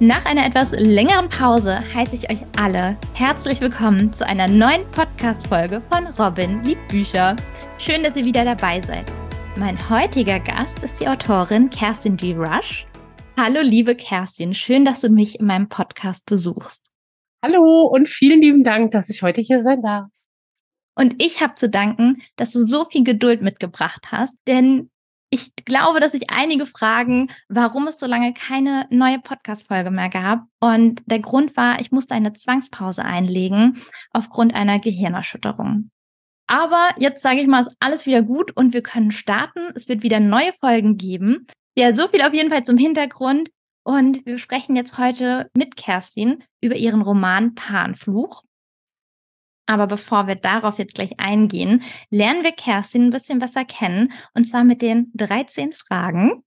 Nach einer etwas längeren Pause heiße ich euch alle herzlich willkommen zu einer neuen Podcast-Folge von Robin liebt Bücher. Schön, dass ihr wieder dabei seid. Mein heutiger Gast ist die Autorin Kerstin G. Rush. Hallo, liebe Kerstin, schön, dass du mich in meinem Podcast besuchst. Hallo und vielen lieben Dank, dass ich heute hier sein darf. Und ich habe zu danken, dass du so viel Geduld mitgebracht hast, denn ich glaube, dass sich einige fragen, warum es so lange keine neue Podcast-Folge mehr gab. Und der Grund war, ich musste eine Zwangspause einlegen aufgrund einer Gehirnerschütterung. Aber jetzt sage ich mal, ist alles wieder gut und wir können starten. Es wird wieder neue Folgen geben. Ja, so viel auf jeden Fall zum Hintergrund. Und wir sprechen jetzt heute mit Kerstin über ihren Roman Panfluch. Aber bevor wir darauf jetzt gleich eingehen, lernen wir Kerstin ein bisschen besser kennen. Und zwar mit den 13 Fragen.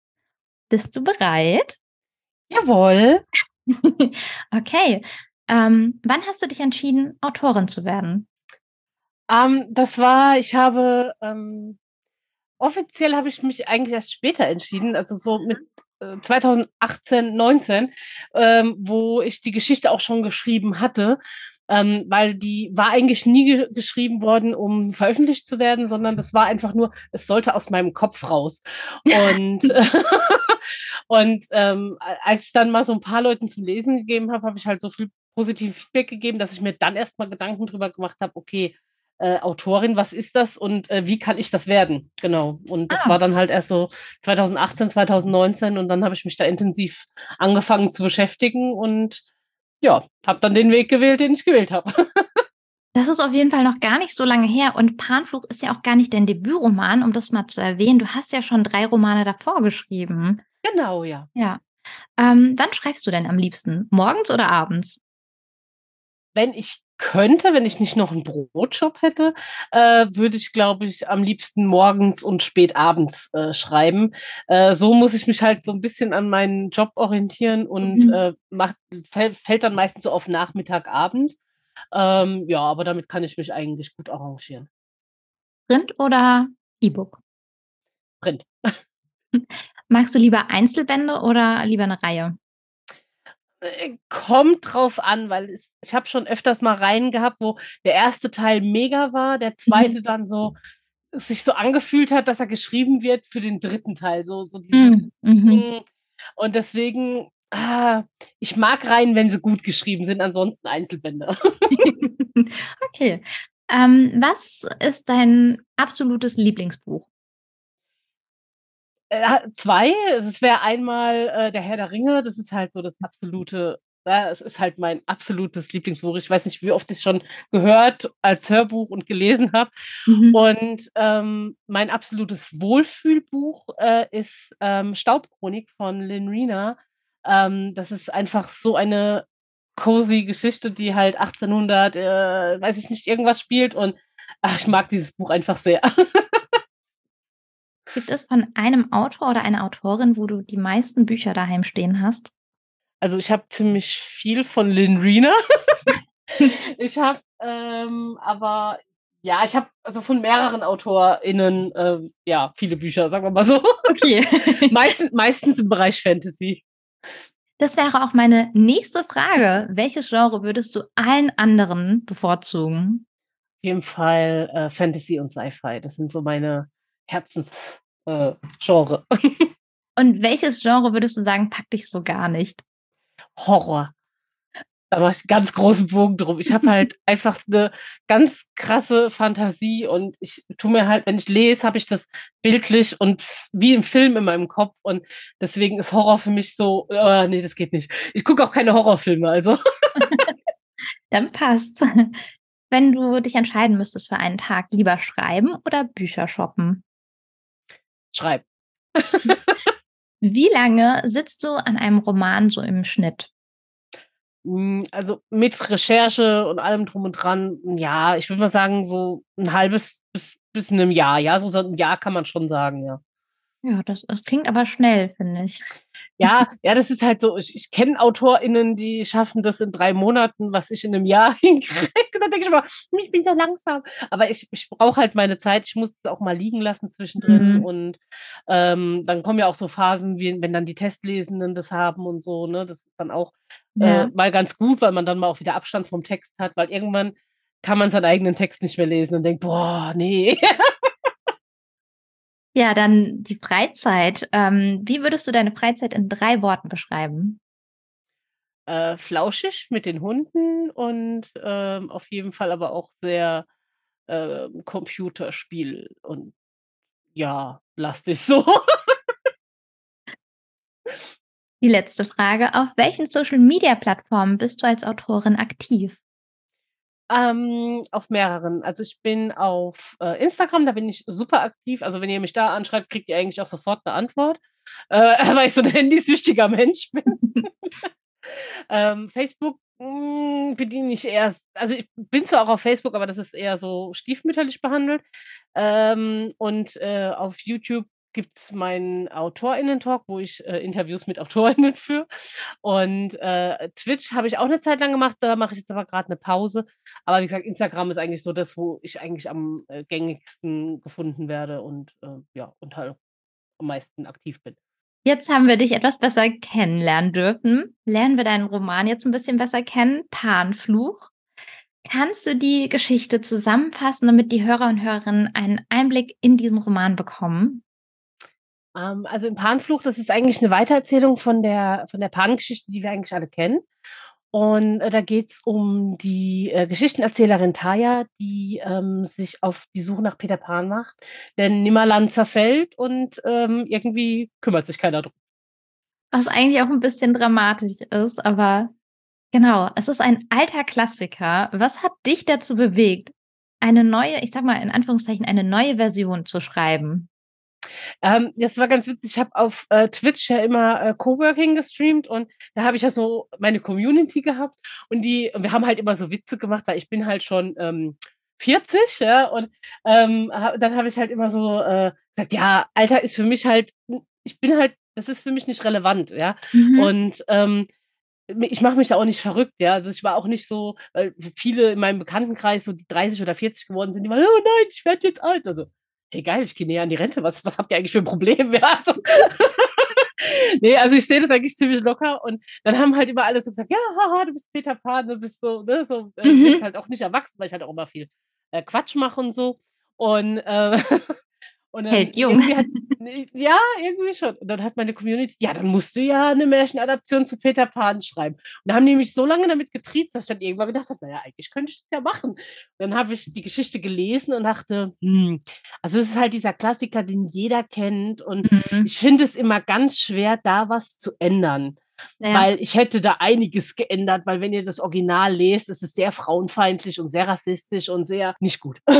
Bist du bereit? Jawohl. okay. Ähm, wann hast du dich entschieden, Autorin zu werden? Ähm, das war, ich habe ähm, offiziell habe ich mich eigentlich erst später entschieden, also so mit 2018, äh, 19, ähm, wo ich die Geschichte auch schon geschrieben hatte ähm, weil die war eigentlich nie ge geschrieben worden, um veröffentlicht zu werden, sondern das war einfach nur, es sollte aus meinem Kopf raus. Und, und ähm, als ich dann mal so ein paar Leuten zum Lesen gegeben habe, habe ich halt so viel positives Feedback gegeben, dass ich mir dann erstmal Gedanken drüber gemacht habe, okay, äh, Autorin, was ist das und äh, wie kann ich das werden? Genau. Und das ah. war dann halt erst so 2018, 2019 und dann habe ich mich da intensiv angefangen zu beschäftigen und ja, habe dann den Weg gewählt, den ich gewählt habe. Das ist auf jeden Fall noch gar nicht so lange her. Und Panflug ist ja auch gar nicht dein Debütroman, um das mal zu erwähnen. Du hast ja schon drei Romane davor geschrieben. Genau, ja. Ja. Ähm, wann schreibst du denn am liebsten? Morgens oder abends? Wenn ich könnte, wenn ich nicht noch einen Brotjob hätte, äh, würde ich, glaube ich, am liebsten morgens und spät abends äh, schreiben. Äh, so muss ich mich halt so ein bisschen an meinen Job orientieren und mhm. Äh, macht, fällt, fällt dann meistens so auf Nachmittag, Abend. Ähm, ja, aber damit kann ich mich eigentlich gut arrangieren. Print oder E-Book? Print. Magst du lieber Einzelbände oder lieber eine Reihe? Äh, kommt drauf an, weil es, ich habe schon öfters mal rein gehabt, wo der erste Teil mega war, der zweite mhm. dann so sich so angefühlt hat, dass er geschrieben wird für den dritten Teil. So, so dieses, mhm. mhm. Und deswegen, ah, ich mag rein, wenn sie gut geschrieben sind, ansonsten Einzelbände. okay. Ähm, was ist dein absolutes Lieblingsbuch? Äh, zwei. Es wäre einmal äh, der Herr der Ringe. Das ist halt so das absolute, ja, es ist halt mein absolutes Lieblingsbuch. Ich weiß nicht, wie oft ich es schon gehört als Hörbuch und gelesen habe. Mhm. Und ähm, mein absolutes Wohlfühlbuch äh, ist ähm, Staubchronik von Lynn Rena. Ähm, das ist einfach so eine cozy Geschichte, die halt 1800, äh, weiß ich nicht, irgendwas spielt. Und ach, ich mag dieses Buch einfach sehr. Gibt es von einem Autor oder einer Autorin, wo du die meisten Bücher daheim stehen hast? Also ich habe ziemlich viel von Lynn Riener. ich habe ähm, aber ja, ich habe also von mehreren AutorInnen äh, ja viele Bücher, sagen wir mal so. Okay. meistens, meistens im Bereich Fantasy. Das wäre auch meine nächste Frage. Welches Genre würdest du allen anderen bevorzugen? Auf jeden Fall äh, Fantasy und Sci-Fi. Das sind so meine Herzensgenre. Äh, Und welches Genre würdest du sagen, packt dich so gar nicht? Horror. Da mache ich einen ganz großen Bogen drum. Ich habe halt einfach eine ganz krasse Fantasie und ich tue mir halt, wenn ich lese, habe ich das bildlich und wie im Film in meinem Kopf und deswegen ist Horror für mich so, äh, nee, das geht nicht. Ich gucke auch keine Horrorfilme, also. Dann passt. Wenn du dich entscheiden müsstest für einen Tag, lieber schreiben oder Bücher shoppen? Schreib. Wie lange sitzt du an einem Roman so im Schnitt? Hm, also mit Recherche und allem drum und dran, ja, ich würde mal sagen, so ein halbes bis, bis in einem Jahr, ja, so ein Jahr kann man schon sagen, ja. Ja, das, das klingt aber schnell, finde ich. Ja, ja, das ist halt so. Ich, ich kenne AutorInnen, die schaffen das in drei Monaten, was ich in einem Jahr hinkriege. Da denke ich immer, hm, ich bin so langsam. Aber ich, ich brauche halt meine Zeit. Ich muss es auch mal liegen lassen zwischendrin. Mhm. Und ähm, dann kommen ja auch so Phasen, wie wenn dann die Testlesenden das haben und so. Ne? Das ist dann auch äh, ja. äh, mal ganz gut, weil man dann mal auch wieder Abstand vom Text hat, weil irgendwann kann man seinen eigenen Text nicht mehr lesen und denkt, boah, nee. Ja, dann die Freizeit. Ähm, wie würdest du deine Freizeit in drei Worten beschreiben? Äh, flauschig mit den Hunden und ähm, auf jeden Fall aber auch sehr äh, Computerspiel und ja, lastig so. Die letzte Frage. Auf welchen Social-Media-Plattformen bist du als Autorin aktiv? Ähm, auf mehreren. Also ich bin auf äh, Instagram, da bin ich super aktiv. Also wenn ihr mich da anschreibt, kriegt ihr eigentlich auch sofort eine Antwort, äh, weil ich so ein handysüchtiger Mensch bin. ähm, Facebook mh, hm, bediene ich erst, also ich bin zwar auch auf Facebook, aber das ist eher so stiefmütterlich behandelt. Ähm, und äh, auf YouTube gibt es meinen AutorInnen-Talk, wo ich äh, Interviews mit AutorInnen führe. Und äh, Twitch habe ich auch eine Zeit lang gemacht, da mache ich jetzt aber gerade eine Pause. Aber wie gesagt, Instagram ist eigentlich so das, wo ich eigentlich am äh, gängigsten gefunden werde und äh, ja, und halt am meisten aktiv bin. Jetzt haben wir dich etwas besser kennenlernen dürfen. Lernen wir deinen Roman jetzt ein bisschen besser kennen, Panfluch. Kannst du die Geschichte zusammenfassen, damit die Hörer und Hörerinnen einen Einblick in diesen Roman bekommen? Ähm, also im Panfluch, das ist eigentlich eine Weitererzählung von der, von der Pangeschichte, die wir eigentlich alle kennen. Und äh, da geht es um die äh, Geschichtenerzählerin Taya, die ähm, sich auf die Suche nach Peter Pan macht. Denn Nimmerland zerfällt und ähm, irgendwie kümmert sich keiner drum. Was eigentlich auch ein bisschen dramatisch ist, aber genau, es ist ein alter Klassiker. Was hat dich dazu bewegt, eine neue, ich sag mal in Anführungszeichen, eine neue Version zu schreiben? Ähm, das war ganz witzig. Ich habe auf äh, Twitch ja immer äh, Coworking gestreamt und da habe ich ja so meine Community gehabt und die, wir haben halt immer so Witze gemacht, weil ich bin halt schon ähm, 40, ja, und ähm, hab, dann habe ich halt immer so äh, gesagt, ja, Alter ist für mich halt, ich bin halt, das ist für mich nicht relevant, ja. Mhm. Und ähm, ich mache mich da auch nicht verrückt, ja. Also ich war auch nicht so, weil viele in meinem Bekanntenkreis so die 30 oder 40 geworden sind, die waren, oh nein, ich werde jetzt alt. Also hey geil, ich gehe näher an die Rente, was, was habt ihr eigentlich für ein Problem? Ja, also, nee, also ich sehe das eigentlich ziemlich locker und dann haben halt immer alle so gesagt, ja, haha, du bist Peter Pan, du bist so, ne, so, mhm. ich bin halt auch nicht erwachsen, weil ich halt auch immer viel äh, Quatsch mache und so und äh, Und dann Hält jung. Hat, ja, irgendwie schon. Und dann hat meine Community, ja, dann musst du ja eine Märchenadaption zu Peter Pan schreiben. Und da haben die mich so lange damit getriezt, dass ich dann irgendwann gedacht habe, naja, eigentlich könnte ich das ja machen. Und dann habe ich die Geschichte gelesen und dachte, hm, also es ist halt dieser Klassiker, den jeder kennt. Und mhm. ich finde es immer ganz schwer, da was zu ändern. Ja. Weil ich hätte da einiges geändert, weil wenn ihr das Original lest, ist es sehr frauenfeindlich und sehr rassistisch und sehr nicht gut.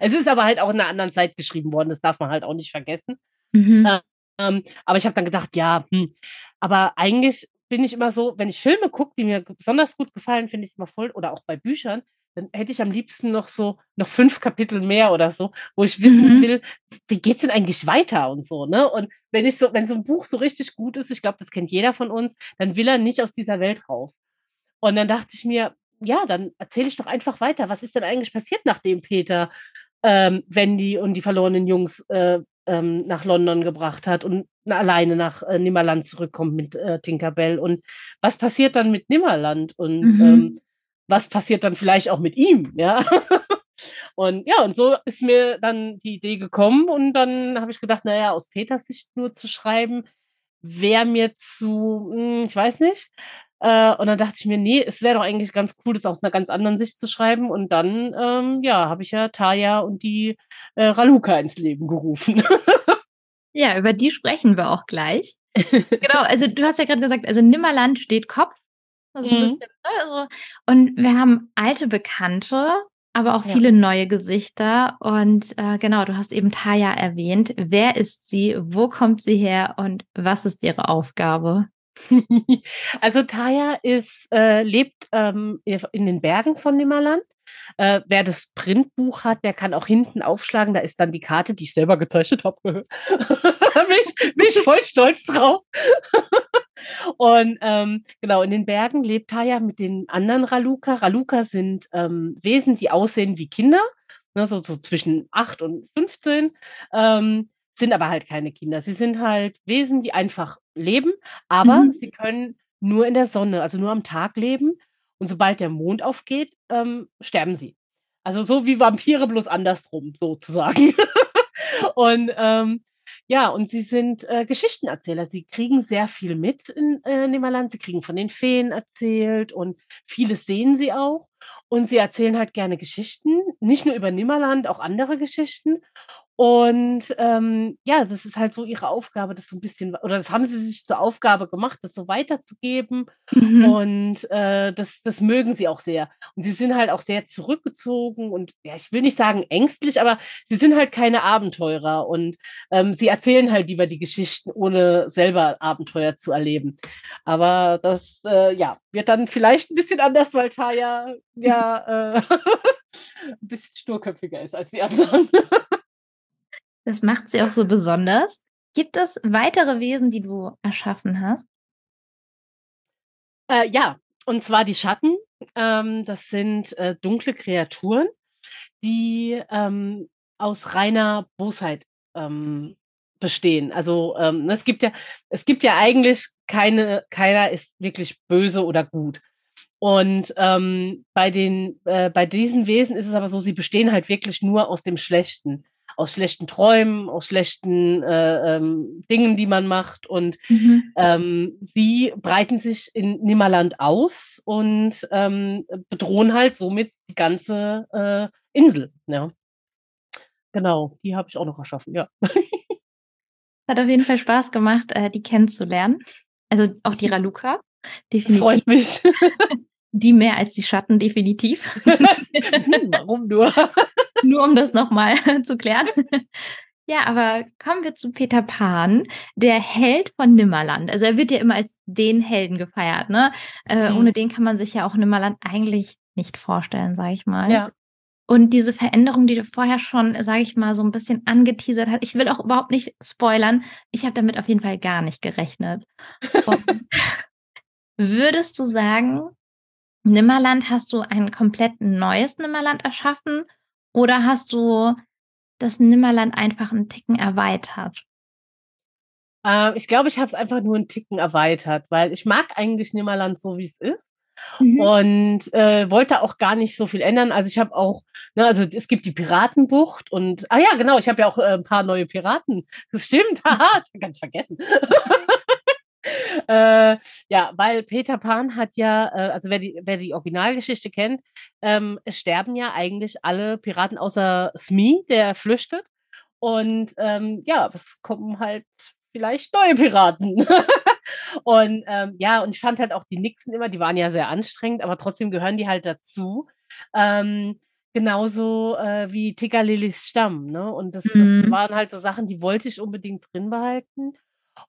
Es ist aber halt auch in einer anderen Zeit geschrieben worden, das darf man halt auch nicht vergessen. Mhm. Ähm, aber ich habe dann gedacht, ja, hm. aber eigentlich bin ich immer so, wenn ich Filme gucke, die mir besonders gut gefallen, finde ich es immer voll, oder auch bei Büchern, dann hätte ich am liebsten noch so noch fünf Kapitel mehr oder so, wo ich wissen mhm. will, wie geht es denn eigentlich weiter und so, ne? Und wenn ich so, wenn so ein Buch so richtig gut ist, ich glaube, das kennt jeder von uns, dann will er nicht aus dieser Welt raus. Und dann dachte ich mir, ja, dann erzähle ich doch einfach weiter. Was ist denn eigentlich passiert, nachdem Peter ähm, Wendy und die verlorenen Jungs äh, ähm, nach London gebracht hat und alleine nach äh, Nimmerland zurückkommt mit äh, Tinkerbell? Und was passiert dann mit Nimmerland? Und mhm. ähm, was passiert dann vielleicht auch mit ihm? Ja. und ja, und so ist mir dann die Idee gekommen und dann habe ich gedacht, naja, aus Peters Sicht nur zu schreiben, wäre mir zu, hm, ich weiß nicht, äh, und dann dachte ich mir, nee, es wäre doch eigentlich ganz cool, das aus einer ganz anderen Sicht zu schreiben. Und dann, ähm, ja, habe ich ja Taya und die äh, Raluka ins Leben gerufen. ja, über die sprechen wir auch gleich. genau, also du hast ja gerade gesagt, also Nimmerland steht Kopf. Also mhm. bisschen, ne, also, und wir haben alte Bekannte, aber auch ja. viele neue Gesichter. Und äh, genau, du hast eben Taya erwähnt. Wer ist sie? Wo kommt sie her? Und was ist ihre Aufgabe? also Taya ist, äh, lebt ähm, in den Bergen von Nimmerland Äh, wer das Printbuch hat, der kann auch hinten aufschlagen. Da ist dann die Karte, die ich selber gezeichnet habe. bin, ich, bin ich voll stolz drauf. Und ähm, genau, in den Bergen lebt Taya mit den anderen Raluka. Raluka sind ähm, Wesen, die aussehen wie Kinder, ne, so, so zwischen 8 und 15. Ähm, sind aber halt keine Kinder. Sie sind halt Wesen, die einfach leben, aber mhm. sie können nur in der Sonne, also nur am Tag leben. Und sobald der Mond aufgeht, ähm, sterben sie. Also so wie Vampire, bloß andersrum, sozusagen. und ähm, ja, und sie sind äh, Geschichtenerzähler. Sie kriegen sehr viel mit in äh, Nimmerland. Sie kriegen von den Feen erzählt und vieles sehen sie auch. Und sie erzählen halt gerne Geschichten, nicht nur über Nimmerland, auch andere Geschichten. Und ähm, ja, das ist halt so ihre Aufgabe, das so ein bisschen, oder das haben sie sich zur Aufgabe gemacht, das so weiterzugeben. Mhm. Und äh, das, das mögen sie auch sehr. Und sie sind halt auch sehr zurückgezogen und ja, ich will nicht sagen ängstlich, aber sie sind halt keine Abenteurer und ähm, sie erzählen halt lieber die Geschichten, ohne selber Abenteuer zu erleben. Aber das, äh, ja, wird dann vielleicht ein bisschen anders, weil Taya ja äh, ein bisschen sturköpfiger ist als die anderen. Das macht sie auch so besonders. Gibt es weitere Wesen, die du erschaffen hast? Äh, ja, und zwar die Schatten. Ähm, das sind äh, dunkle Kreaturen, die ähm, aus reiner Bosheit ähm, bestehen. Also ähm, es gibt ja, es gibt ja eigentlich keine, keiner ist wirklich böse oder gut. Und ähm, bei den, äh, bei diesen Wesen ist es aber so, sie bestehen halt wirklich nur aus dem Schlechten aus schlechten Träumen, aus schlechten äh, ähm, Dingen, die man macht. Und mhm. ähm, sie breiten sich in Nimmerland aus und ähm, bedrohen halt somit die ganze äh, Insel. Ja. Genau, die habe ich auch noch erschaffen, ja. Hat auf jeden Fall Spaß gemacht, äh, die kennenzulernen. Also auch die Raluka. Definitiv. Freut mich. Die mehr als die Schatten, definitiv. Warum nur? nur um das nochmal zu klären. Ja, aber kommen wir zu Peter Pan, der Held von Nimmerland. Also er wird ja immer als den Helden gefeiert, ne? Äh, mhm. Ohne den kann man sich ja auch Nimmerland eigentlich nicht vorstellen, sage ich mal. Ja. Und diese Veränderung, die du vorher schon, sage ich mal, so ein bisschen angeteasert hast, ich will auch überhaupt nicht spoilern. Ich habe damit auf jeden Fall gar nicht gerechnet. würdest du sagen, Nimmerland, hast du ein komplett neues Nimmerland erschaffen oder hast du das Nimmerland einfach einen Ticken erweitert? Äh, ich glaube, ich habe es einfach nur einen Ticken erweitert, weil ich mag eigentlich Nimmerland so, wie es ist. Mhm. Und äh, wollte auch gar nicht so viel ändern. Also ich habe auch, ne, also es gibt die Piratenbucht und, ah ja, genau, ich habe ja auch äh, ein paar neue Piraten. Das stimmt, haha, ganz vergessen. äh, ja, weil Peter Pan hat ja, äh, also wer die, wer die Originalgeschichte kennt, ähm, sterben ja eigentlich alle Piraten außer Smee, der flüchtet. Und ähm, ja, es kommen halt vielleicht neue Piraten. und ähm, ja, und ich fand halt auch die Nixen immer, die waren ja sehr anstrengend, aber trotzdem gehören die halt dazu. Ähm, genauso äh, wie Tickerlillys Stamm, ne? Und das, mhm. das waren halt so Sachen, die wollte ich unbedingt drin behalten.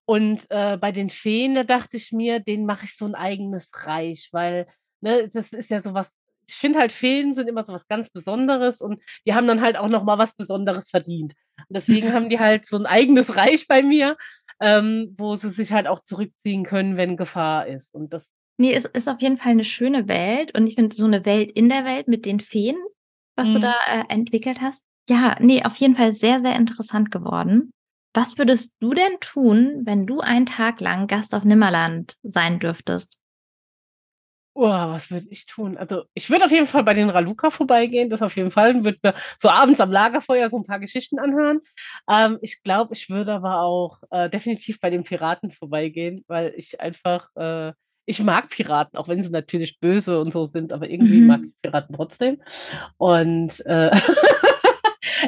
Und äh, bei den Feen, da dachte ich mir, denen mache ich so ein eigenes Reich, weil ne, das ist ja sowas, ich finde halt, Feen sind immer so was ganz Besonderes und die haben dann halt auch noch mal was Besonderes verdient. Und deswegen haben die halt so ein eigenes Reich bei mir, ähm, wo sie sich halt auch zurückziehen können, wenn Gefahr ist. Und das Nee, es ist auf jeden Fall eine schöne Welt und ich finde so eine Welt in der Welt mit den Feen, was mhm. du da äh, entwickelt hast. Ja, nee, auf jeden Fall sehr, sehr interessant geworden. Was würdest du denn tun, wenn du einen Tag lang Gast auf Nimmerland sein dürftest? Oh, was würde ich tun? Also, ich würde auf jeden Fall bei den Raluka vorbeigehen, das auf jeden Fall. Würde mir so abends am Lagerfeuer so ein paar Geschichten anhören. Ähm, ich glaube, ich würde aber auch äh, definitiv bei den Piraten vorbeigehen, weil ich einfach, äh, ich mag Piraten, auch wenn sie natürlich böse und so sind, aber irgendwie mhm. mag ich Piraten trotzdem. Und äh,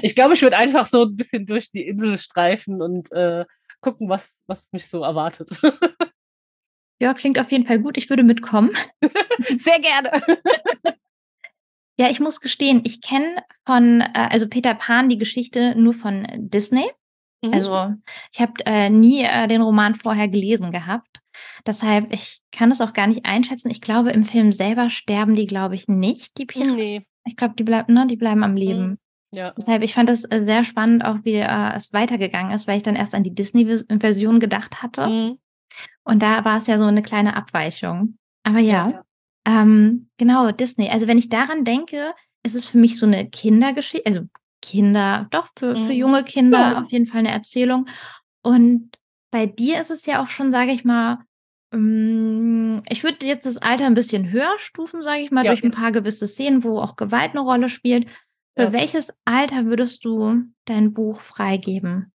ich glaube, ich würde einfach so ein bisschen durch die Insel streifen und äh, gucken, was, was mich so erwartet. Ja, klingt auf jeden Fall gut. Ich würde mitkommen. Sehr gerne. Ja, ich muss gestehen, ich kenne von, äh, also Peter Pan die Geschichte nur von Disney. Mhm. Also ich habe äh, nie äh, den Roman vorher gelesen gehabt. Deshalb, ich kann es auch gar nicht einschätzen. Ich glaube, im Film selber sterben die, glaube ich, nicht, die Piraten. Nee. Ich glaube, die bleiben, ne, die bleiben am Mhm. Ja. Deshalb, ich fand das äh, sehr spannend, auch wie äh, es weitergegangen ist, weil ich dann erst an die Disney-Version gedacht hatte. Mhm. Und da war es ja so eine kleine Abweichung. Aber ja, Ja, Ähm, genau, Disney. Also wenn ich daran denke, ist es für mich so eine Kindergeschichte, also Kinder, doch für, für Mhm. junge Kinder Ja. auf jeden Fall eine Erzählung. Und bei dir ist es ja auch schon, sage ich mal, ähm, ich würde jetzt das Alter ein bisschen höher stufen, sage ich mal, Ja. durch ein paar gewisse Szenen, wo auch Gewalt eine Rolle spielt. Für Ja. welches Alter würdest du dein Buch freigeben?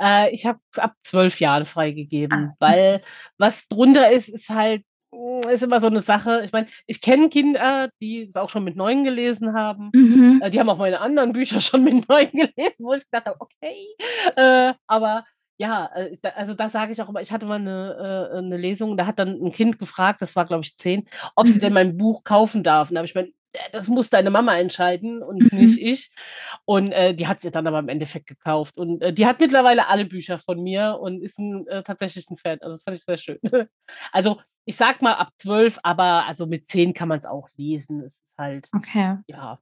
Äh, ich habe ab zwölf Jahren freigegeben, Ah, weil was drunter ist, ist halt, mm, ist immer so eine Sache. Ich meine, ich kenne Kinder, die es auch schon mit neun gelesen haben. Mhm. Äh, die haben auch meine anderen Bücher schon mit neun gelesen, wo ich gedacht habe, okay. Äh, aber ja, äh, also da sage ich auch immer, ich hatte mal eine, äh, eine Lesung, da hat dann ein Kind gefragt, das war glaube ich zehn, ob sie Mhm. denn mein Buch kaufen darf. Und da habe ich "Äh, das muss deine Mama entscheiden und Mhm. nicht ich. Und äh, die hat sie dann aber im Endeffekt gekauft. Und äh, die hat mittlerweile alle Bücher von mir und ist ein, äh, tatsächlich ein Fan. Also das fand ich sehr schön. Also ich sag mal ab zwölf, aber also mit zehn kann man es auch lesen. Es ist halt, Okay. ja,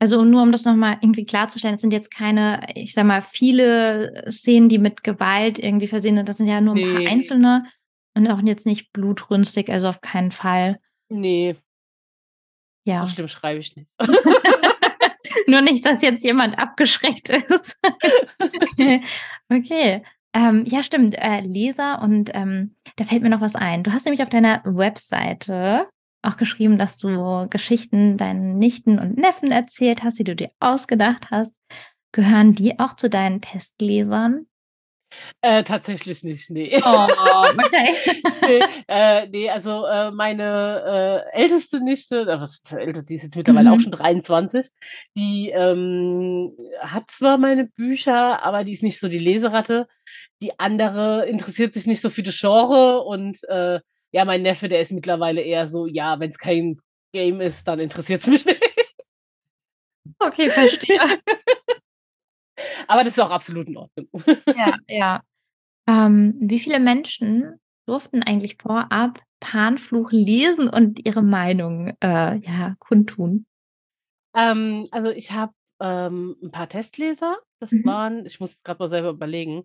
Also nur um das nochmal irgendwie klarzustellen, es sind jetzt keine, ich sag mal, viele Szenen, die mit Gewalt irgendwie versehen sind. Das sind ja nur ein paar Nee. einzelne und auch jetzt nicht blutrünstig, also auf keinen Fall. nee, Ja. so schlimm schreibe ich nicht. nur nicht, dass jetzt jemand abgeschreckt ist. okay. Ähm, ja, stimmt. Äh, Leser und ähm, da fällt mir noch was ein. Du hast nämlich auf deiner Webseite auch geschrieben, dass du Geschichten deinen Nichten und Neffen erzählt hast, die du dir ausgedacht hast. Gehören die auch zu deinen Testlesern? Äh, tatsächlich nicht, nee. Oh, okay. nee, äh, nee, also äh, meine äh, älteste Nichte, äh, was älter, die ist jetzt mittlerweile Mhm. auch schon 23, die ähm, hat zwar meine Bücher, aber die ist nicht so die Leseratte. Die andere interessiert sich nicht so für das Genre und äh, ja, mein Neffe, der ist mittlerweile eher so, ja, wenn es kein Game ist, dann interessiert es mich nicht. Okay, verstehe. Aber das ist auch absolut in Ordnung. Ja, ja. Ähm, wie viele Menschen durften eigentlich vorab Panfluch lesen und ihre Meinung äh, ja, kundtun? Ähm, also ich habe ähm, ein paar Testleser. Das Mhm. waren, ich muss gerade mal selber überlegen.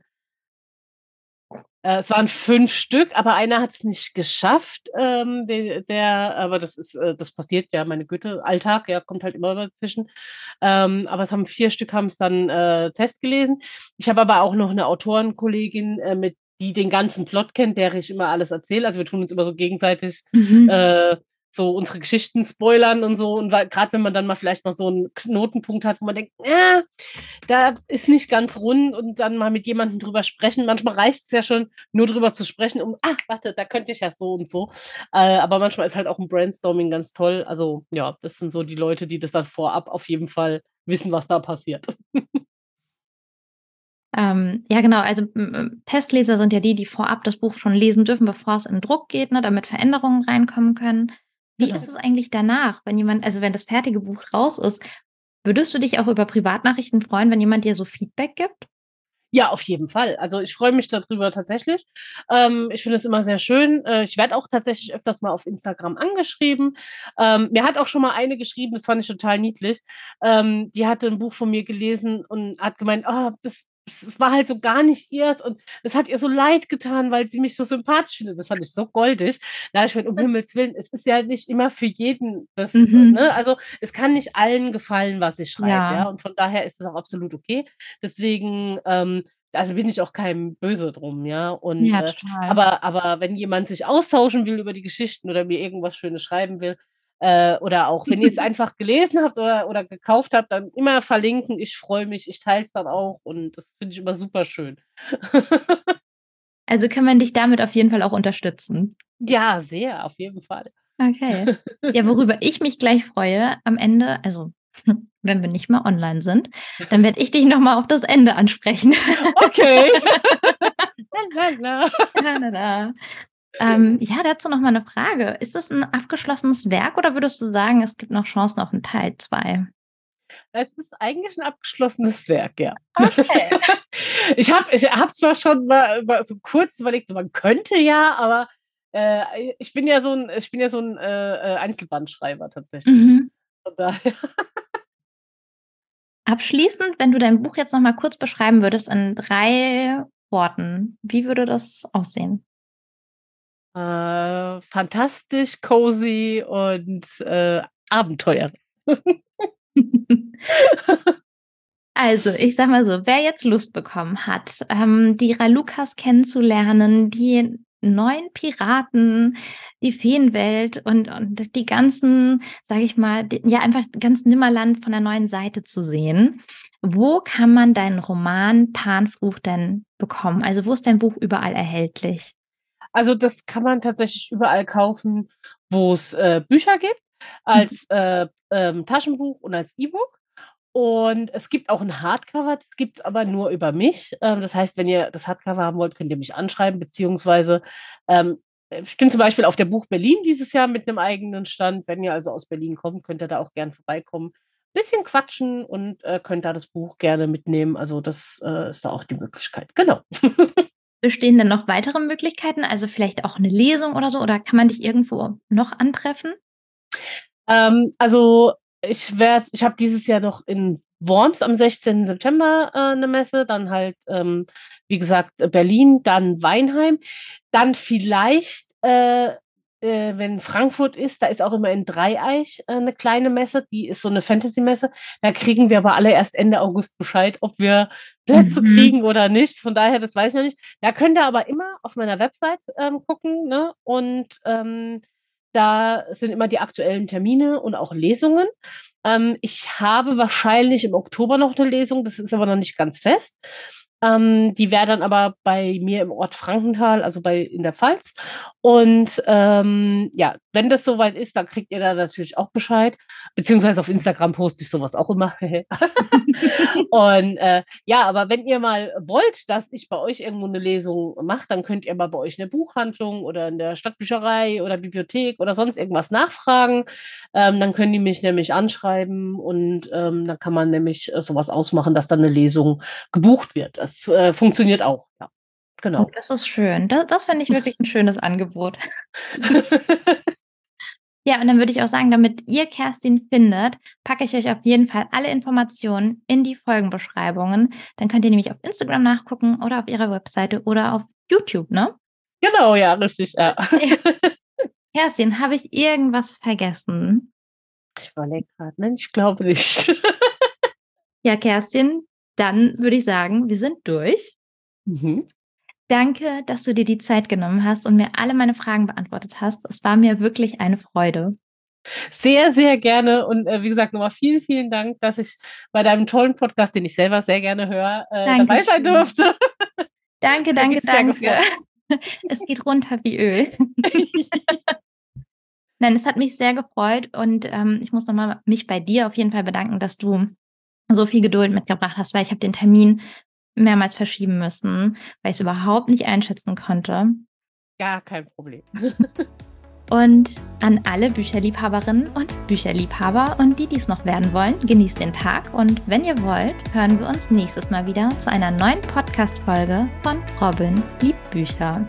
Äh, es waren fünf Stück, aber einer hat es nicht geschafft. Ähm, der, der, aber das ist, äh, das passiert ja, meine Güte, Alltag, ja, kommt halt immer dazwischen. Ähm, aber es haben vier Stück haben es dann äh, Test gelesen. Ich habe aber auch noch eine Autorenkollegin, äh, mit die den ganzen Plot kennt, der ich immer alles erzähle. Also wir tun uns immer so gegenseitig Mhm. äh, so unsere Geschichten spoilern und so. Und gerade wenn man dann mal vielleicht mal so einen Knotenpunkt hat, wo man denkt, äh, da ist nicht ganz rund und dann mal mit jemandem drüber sprechen. Manchmal reicht es ja schon, nur drüber zu sprechen, um, ach, warte, da könnte ich ja so und so. Äh, aber manchmal ist halt auch ein Brainstorming ganz toll. Also ja, das sind so die Leute, die das dann vorab auf jeden Fall wissen, was da passiert. Ähm, ja, genau. Also Testleser sind ja die, die vorab das Buch schon lesen dürfen, bevor es in Druck geht, ne, damit Veränderungen reinkommen können. Wie Genau. ist es eigentlich danach, wenn jemand, also wenn das fertige Buch raus ist, würdest du dich auch über Privatnachrichten freuen, wenn jemand dir so Feedback gibt? Ja, auf jeden Fall. Also ich freue mich darüber tatsächlich. Ähm, ich finde es immer sehr schön. Äh, ich werde auch tatsächlich öfters mal auf Instagram angeschrieben. Ähm, mir hat auch schon mal eine geschrieben, das fand ich total niedlich. Ähm, die hatte ein Buch von mir gelesen und hat gemeint, oh, das, das war halt so gar nicht ihrs und es hat ihr so leid getan, weil sie mich so sympathisch findet. Das fand ich so goldig. Da ich gemeint, um Himmels Willen, es ist ja nicht immer für jeden das, Mhm. ne? Also es kann nicht allen gefallen, was ich schreibe, Ja. ja. Und von daher ist es auch absolut okay. Deswegen, ähm, also bin ich auch keinem böse drum, ja. Und Ja, äh, aber, aber wenn jemand sich austauschen will über die Geschichten oder mir irgendwas Schönes schreiben will, äh, oder auch wenn ihr es einfach gelesen habt oder, oder gekauft habt, dann immer verlinken. Ich freue mich, ich teile es dann auch und das finde ich immer super schön. Also kann man dich damit auf jeden Fall auch unterstützen. ja, sehr, auf jeden Fall. Okay. Ja, worüber ich mich gleich freue am Ende, also wenn wir nicht mehr online sind, dann werde ich dich nochmal auf das Ende ansprechen. Okay. la, la, la. Ähm, ja, dazu noch mal eine Frage. Ist es ein abgeschlossenes Werk oder würdest du sagen, es gibt noch Chancen auf einen Teil 2? Es ist eigentlich ein abgeschlossenes Werk, ja. Okay. ich habe ich hab zwar schon mal, mal so kurz überlegt, so, man könnte ja, aber äh, ich bin ja so ein, ich bin ja so ein äh, äh, Einzelbandschreiber tatsächlich. Mhm. von daher. Abschließend, wenn du dein Buch jetzt noch mal kurz beschreiben würdest in drei Worten, wie würde das aussehen? Äh, fantastisch, cozy und äh, Abenteuer. Also, ich sag mal so, wer jetzt Lust bekommen hat, ähm, die Ralukas kennenzulernen, die neuen Piraten, die Feenwelt und, und die ganzen, sage ich mal, die, ja einfach ganz Nimmerland von der neuen Seite zu sehen. Wo kann man deinen Roman Panfluch denn bekommen? Also wo ist dein Buch überall erhältlich? Also das kann man tatsächlich überall kaufen, wo es äh, Bücher gibt, als mhm. äh, ähm, Taschenbuch und als E-Book. Und es gibt auch ein Hardcover, das gibt es aber nur über mich. Ähm, das heißt, wenn ihr das Hardcover haben wollt, könnt ihr mich anschreiben, beziehungsweise ähm, ich bin zum Beispiel auf der Buch Berlin dieses Jahr mit einem eigenen Stand. Wenn ihr also aus Berlin kommt, könnt ihr da auch gern vorbeikommen, bisschen quatschen und äh, könnt da das Buch gerne mitnehmen. Also das äh, ist da auch die Möglichkeit. Genau. Bestehen denn noch weitere Möglichkeiten? Also vielleicht auch eine Lesung oder so? Oder kann man dich irgendwo noch antreffen? Ähm, also ich werde, ich habe dieses Jahr noch in Worms am 16. September äh, eine Messe, dann halt, ähm, wie gesagt, Berlin, dann Weinheim, dann vielleicht, äh, äh, wenn Frankfurt ist, da ist auch immer in Dreieich äh, eine kleine Messe, die ist so eine Fantasy-Messe. Da kriegen wir aber alle erst Ende August Bescheid, ob wir Plätze mhm. kriegen oder nicht. Von daher, das weiß ich noch nicht. Da könnt ihr aber immer auf meiner Website ähm, gucken, ne? Und ähm, da sind immer die aktuellen Termine und auch Lesungen. Ähm, ich habe wahrscheinlich im Oktober noch eine Lesung, das ist aber noch nicht ganz fest. Ähm, die wäre dann aber bei mir im Ort Frankenthal, also bei in der Pfalz. Und ähm, ja, wenn das soweit ist, dann kriegt ihr da natürlich auch Bescheid. Beziehungsweise auf Instagram poste ich sowas auch immer. und äh, ja, aber wenn ihr mal wollt, dass ich bei euch irgendwo eine Lesung mache, dann könnt ihr mal bei euch in der Buchhandlung oder in der Stadtbücherei oder Bibliothek oder sonst irgendwas nachfragen. Ähm, dann können die mich nämlich anschreiben und ähm, dann kann man nämlich äh, sowas ausmachen, dass dann eine Lesung gebucht wird. Das äh, funktioniert auch, ja. Genau. Oh, das ist schön. Das, das finde ich wirklich ein schönes Angebot. ja, und dann würde ich auch sagen, damit ihr Kerstin findet, packe ich euch auf jeden Fall alle Informationen in die Folgenbeschreibungen. Dann könnt ihr nämlich auf Instagram nachgucken oder auf ihrer Webseite oder auf YouTube, ne? Genau, ja, richtig. Ja. Kerstin, habe ich irgendwas vergessen? Ich überlege gerade, ne? Ich glaube nicht. ja, Kerstin, dann würde ich sagen, wir sind durch. Mhm. Danke, dass du dir die Zeit genommen hast und mir alle meine Fragen beantwortet hast. Es war mir wirklich eine Freude. Sehr, sehr gerne. Und äh, wie gesagt, nochmal vielen, vielen Dank, dass ich bei deinem tollen Podcast, den ich selber sehr gerne höre, äh, dabei sein durfte. Danke, danke, danke. Es geht runter wie Öl. Nein, es hat mich sehr gefreut und ähm, ich muss nochmal mich bei dir auf jeden Fall bedanken, dass du so viel Geduld mitgebracht hast, weil ich habe den Termin mehrmals verschieben müssen, weil ich es überhaupt nicht einschätzen konnte. Gar kein Problem. und an alle Bücherliebhaberinnen und Bücherliebhaber und die, die es noch werden wollen, genießt den Tag und wenn ihr wollt, hören wir uns nächstes Mal wieder zu einer neuen Podcast-Folge von Robin liebt Bücher.